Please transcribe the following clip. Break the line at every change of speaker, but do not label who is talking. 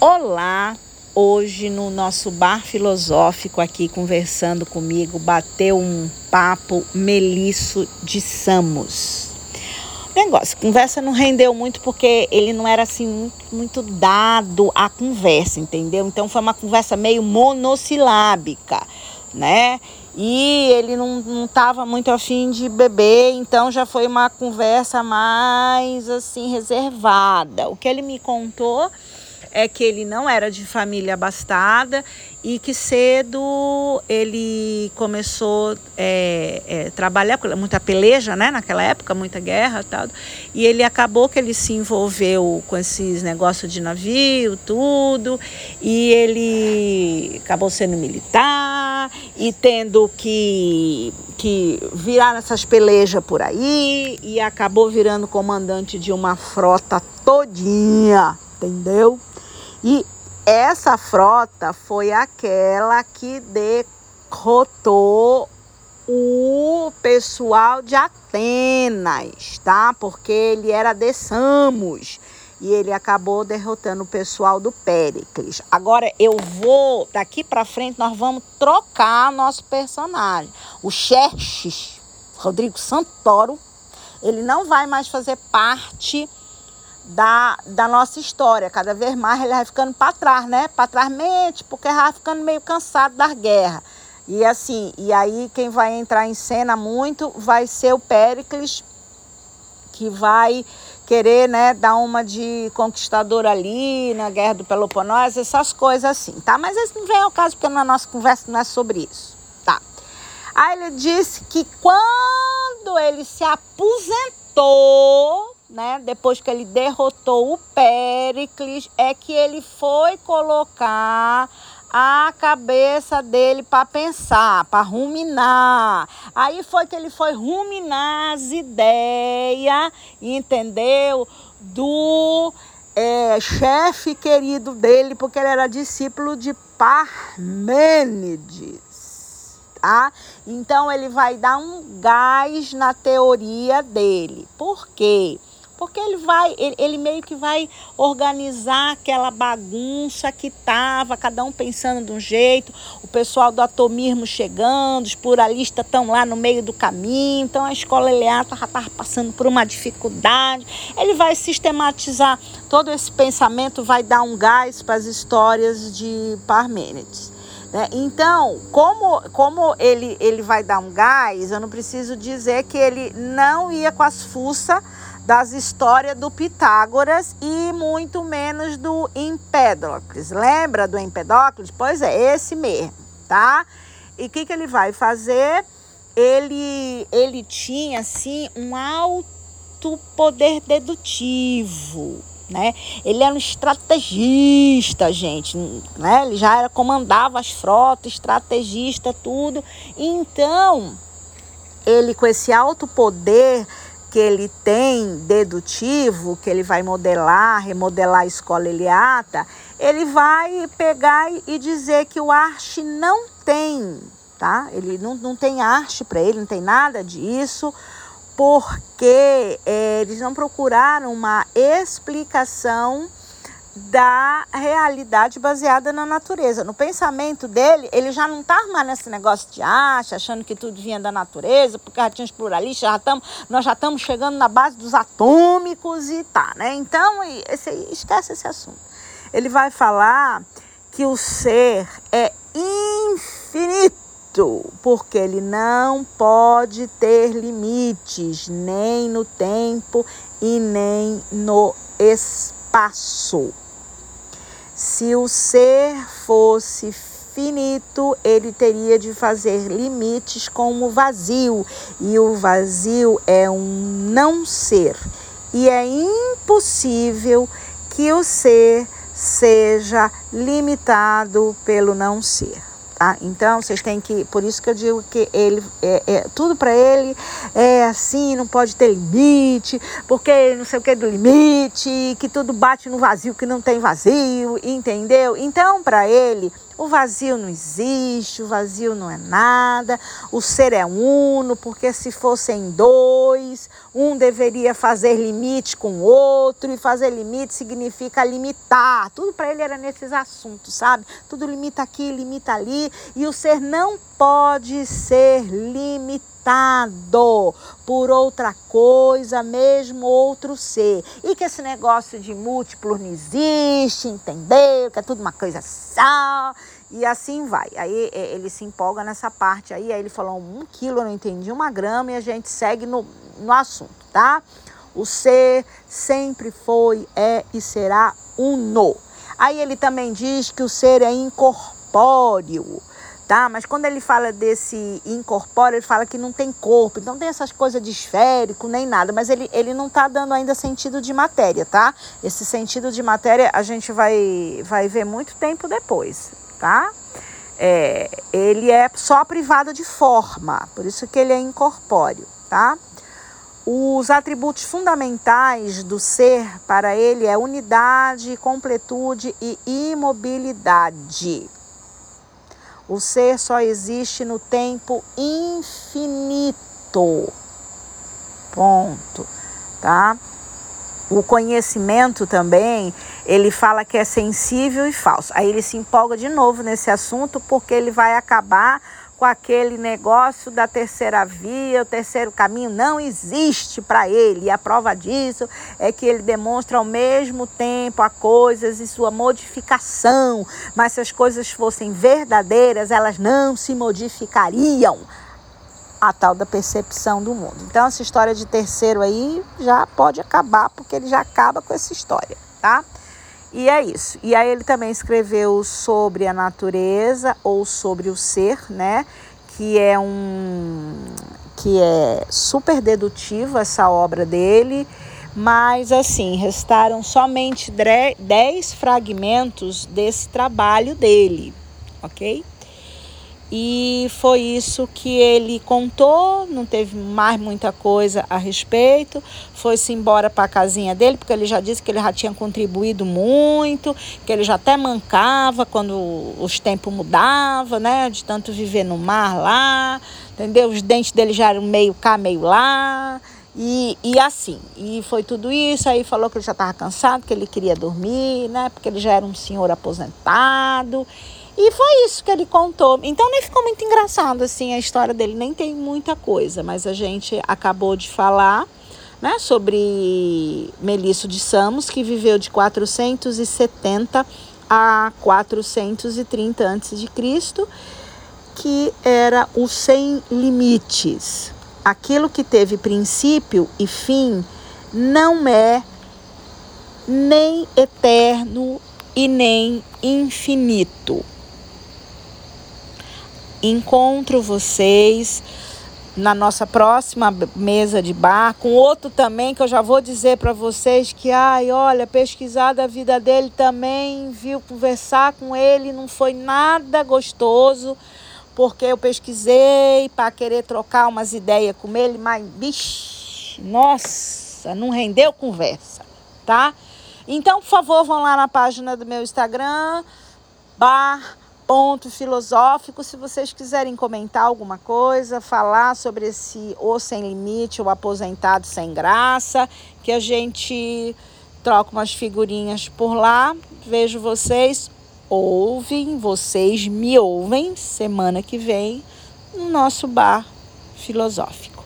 Olá! Hoje no nosso bar filosófico aqui conversando comigo, bateu um papo Melisso de Samos. Negócio, conversa não rendeu muito porque ele não era assim muito, muito dado à conversa, entendeu? Então foi uma conversa meio monossilábica, né? E ele não estava muito afim de beber, então já foi uma conversa mais assim reservada. O que ele me contou é que ele não era de família abastada e que cedo ele começou é, é, trabalhar, muita peleja, né, naquela época, muita guerra tal, e ele acabou que ele se envolveu com esses negócios de navio, tudo, e ele acabou sendo militar e tendo que, que virar nessas pelejas por aí e acabou virando comandante de uma frota todinha, entendeu? E essa frota foi aquela que derrotou o pessoal de Atenas, tá? Porque ele era de Samos e ele acabou derrotando o pessoal do Péricles. Agora eu vou, daqui para frente nós vamos trocar nosso personagem. O Xerxes, Rodrigo Santoro, ele não vai mais fazer parte da, da nossa história. Cada vez mais ele vai ficando para trás, né? Para trás mente, porque vai ficando meio cansado das guerras. E assim, e aí quem vai entrar em cena muito vai ser o Péricles, que vai querer, né, dar uma de conquistador ali na Guerra do Peloponeso, essas coisas assim, tá? Mas esse não vem ao caso, porque na nossa conversa não é sobre isso, tá? Aí ele disse que quando ele se aposentou, né, depois que ele derrotou o Péricles, é que ele foi colocar a cabeça dele para pensar, para ruminar. Aí foi que ele foi ruminar as ideias, entendeu? Do é, chefe querido dele, porque ele era discípulo de Parmênides tá? Então ele vai dar um gás na teoria dele. Por quê? Porque ele vai, ele, ele, meio que vai organizar aquela bagunça que tava, cada um pensando de um jeito, o pessoal do atomismo chegando, os pluralistas estão lá no meio do caminho, então a escola Eleata já estava passando por uma dificuldade. Ele vai sistematizar todo esse pensamento, vai dar um gás para as histórias de Parmênides. Né? Então, como, como ele, ele vai dar um gás, eu não preciso dizer que ele não ia com as fuças das histórias do Pitágoras e muito menos do Empédocles. Lembra do Empédocles? Pois é, esse mesmo, tá? E o que, que ele vai fazer? Ele, ele tinha, assim, um alto poder dedutivo, né? Ele era um estrategista, gente, né? Ele já era comandava as frotas, estrategista, tudo. Então, ele com esse alto poder que ele tem dedutivo, que ele vai modelar, remodelar a escola Eliata, ele vai pegar e dizer que o arte não tem, tá? Ele não, não tem arte para ele, não tem nada disso porque é, eles não procuraram uma explicação da realidade baseada na natureza. No pensamento dele, ele já não está mais nesse negócio de acha, achando que tudo vinha da natureza, porque já tinha os pluralistas, já tamo, nós já estamos chegando na base dos atômicos e tá, né? Então, esse, esquece esse assunto. Ele vai falar que o ser é infinito porque ele não pode ter limites, nem no tempo e nem no espaço. Se o ser fosse finito, ele teria de fazer limites com o vazio, e o vazio é um não ser, e é impossível que o ser seja limitado pelo não ser. Tá? Então, vocês têm que. Por isso que eu digo que ele é, é tudo para ele é assim, não pode ter limite, porque não sei o que do limite, que tudo bate no vazio que não tem vazio, entendeu? Então, para ele, O vazio não existe, o vazio não é nada, o ser é uno, porque se fossem dois, um deveria fazer limite com o outro, e fazer limite significa limitar. Tudo para ele era nesses assuntos, sabe? Tudo limita aqui, limita ali, e o ser não pode ser limitado por outra coisa, mesmo outro ser. E que esse negócio de múltiplos não existe, entendeu? Que é tudo uma coisa só. E assim vai. Aí é, ele se empolga nessa parte aí. Aí ele falou um quilo, eu não entendi, uma grama, e a gente segue no, no assunto, tá? O ser sempre foi, é e será uno. Aí ele também diz que o ser é incorpóreo tá? Mas quando ele fala desse incorpóreo, ele fala que não tem corpo, então tem essas coisas de esférico, nem nada, mas ele, ele não está dando ainda sentido de matéria, tá? Esse sentido de matéria a gente vai, vai ver muito tempo depois, tá? É, ele é só privado de forma, por isso que ele é incorpóreo, tá? Os atributos fundamentais do ser para ele é unidade, completude e imobilidade. O ser só existe no tempo infinito. Ponto, tá? O conhecimento também, ele fala que é sensível e falso. Aí ele se empolga de novo nesse assunto porque ele vai acabar com aquele negócio da terceira via, o terceiro caminho não existe para ele. E a prova disso é que ele demonstra ao mesmo tempo a coisas e sua modificação. Mas se as coisas fossem verdadeiras, elas não se modificariam. A tal da percepção do mundo. Então, essa história de terceiro aí já pode acabar, porque ele já acaba com essa história, tá? E é isso. E aí ele também escreveu sobre a natureza ou sobre o ser, né? Que é um que é super dedutivo essa obra dele, mas assim, restaram somente 10 fragmentos desse trabalho dele, OK? E foi isso que ele contou, não teve mais muita coisa a respeito. Foi-se embora para a casinha dele, porque ele já disse que ele já tinha contribuído muito, que ele já até mancava quando os tempos mudavam, né? De tanto viver no mar lá, entendeu? Os dentes dele já eram meio cá, meio lá. E, e assim, e foi tudo isso. Aí falou que ele já estava cansado, que ele queria dormir, né? Porque ele já era um senhor aposentado. E foi isso que ele contou. Então nem ficou muito engraçado assim a história dele, nem tem muita coisa, mas a gente acabou de falar, né, sobre Melício de Samos, que viveu de 470 a 430 a.C., que era o sem limites. Aquilo que teve princípio e fim não é nem eterno e nem infinito encontro vocês na nossa próxima mesa de bar, com outro também que eu já vou dizer para vocês que, ai, olha, pesquisar da vida dele também, viu, conversar com ele não foi nada gostoso, porque eu pesquisei para querer trocar umas ideias com ele, mas, bicho, nossa, não rendeu conversa, tá? Então, por favor, vão lá na página do meu Instagram, bar ponto filosófico. Se vocês quiserem comentar alguma coisa, falar sobre esse O Sem Limite, o Aposentado Sem Graça, que a gente troca umas figurinhas por lá. Vejo vocês, ouvem, vocês me ouvem semana que vem no nosso bar filosófico.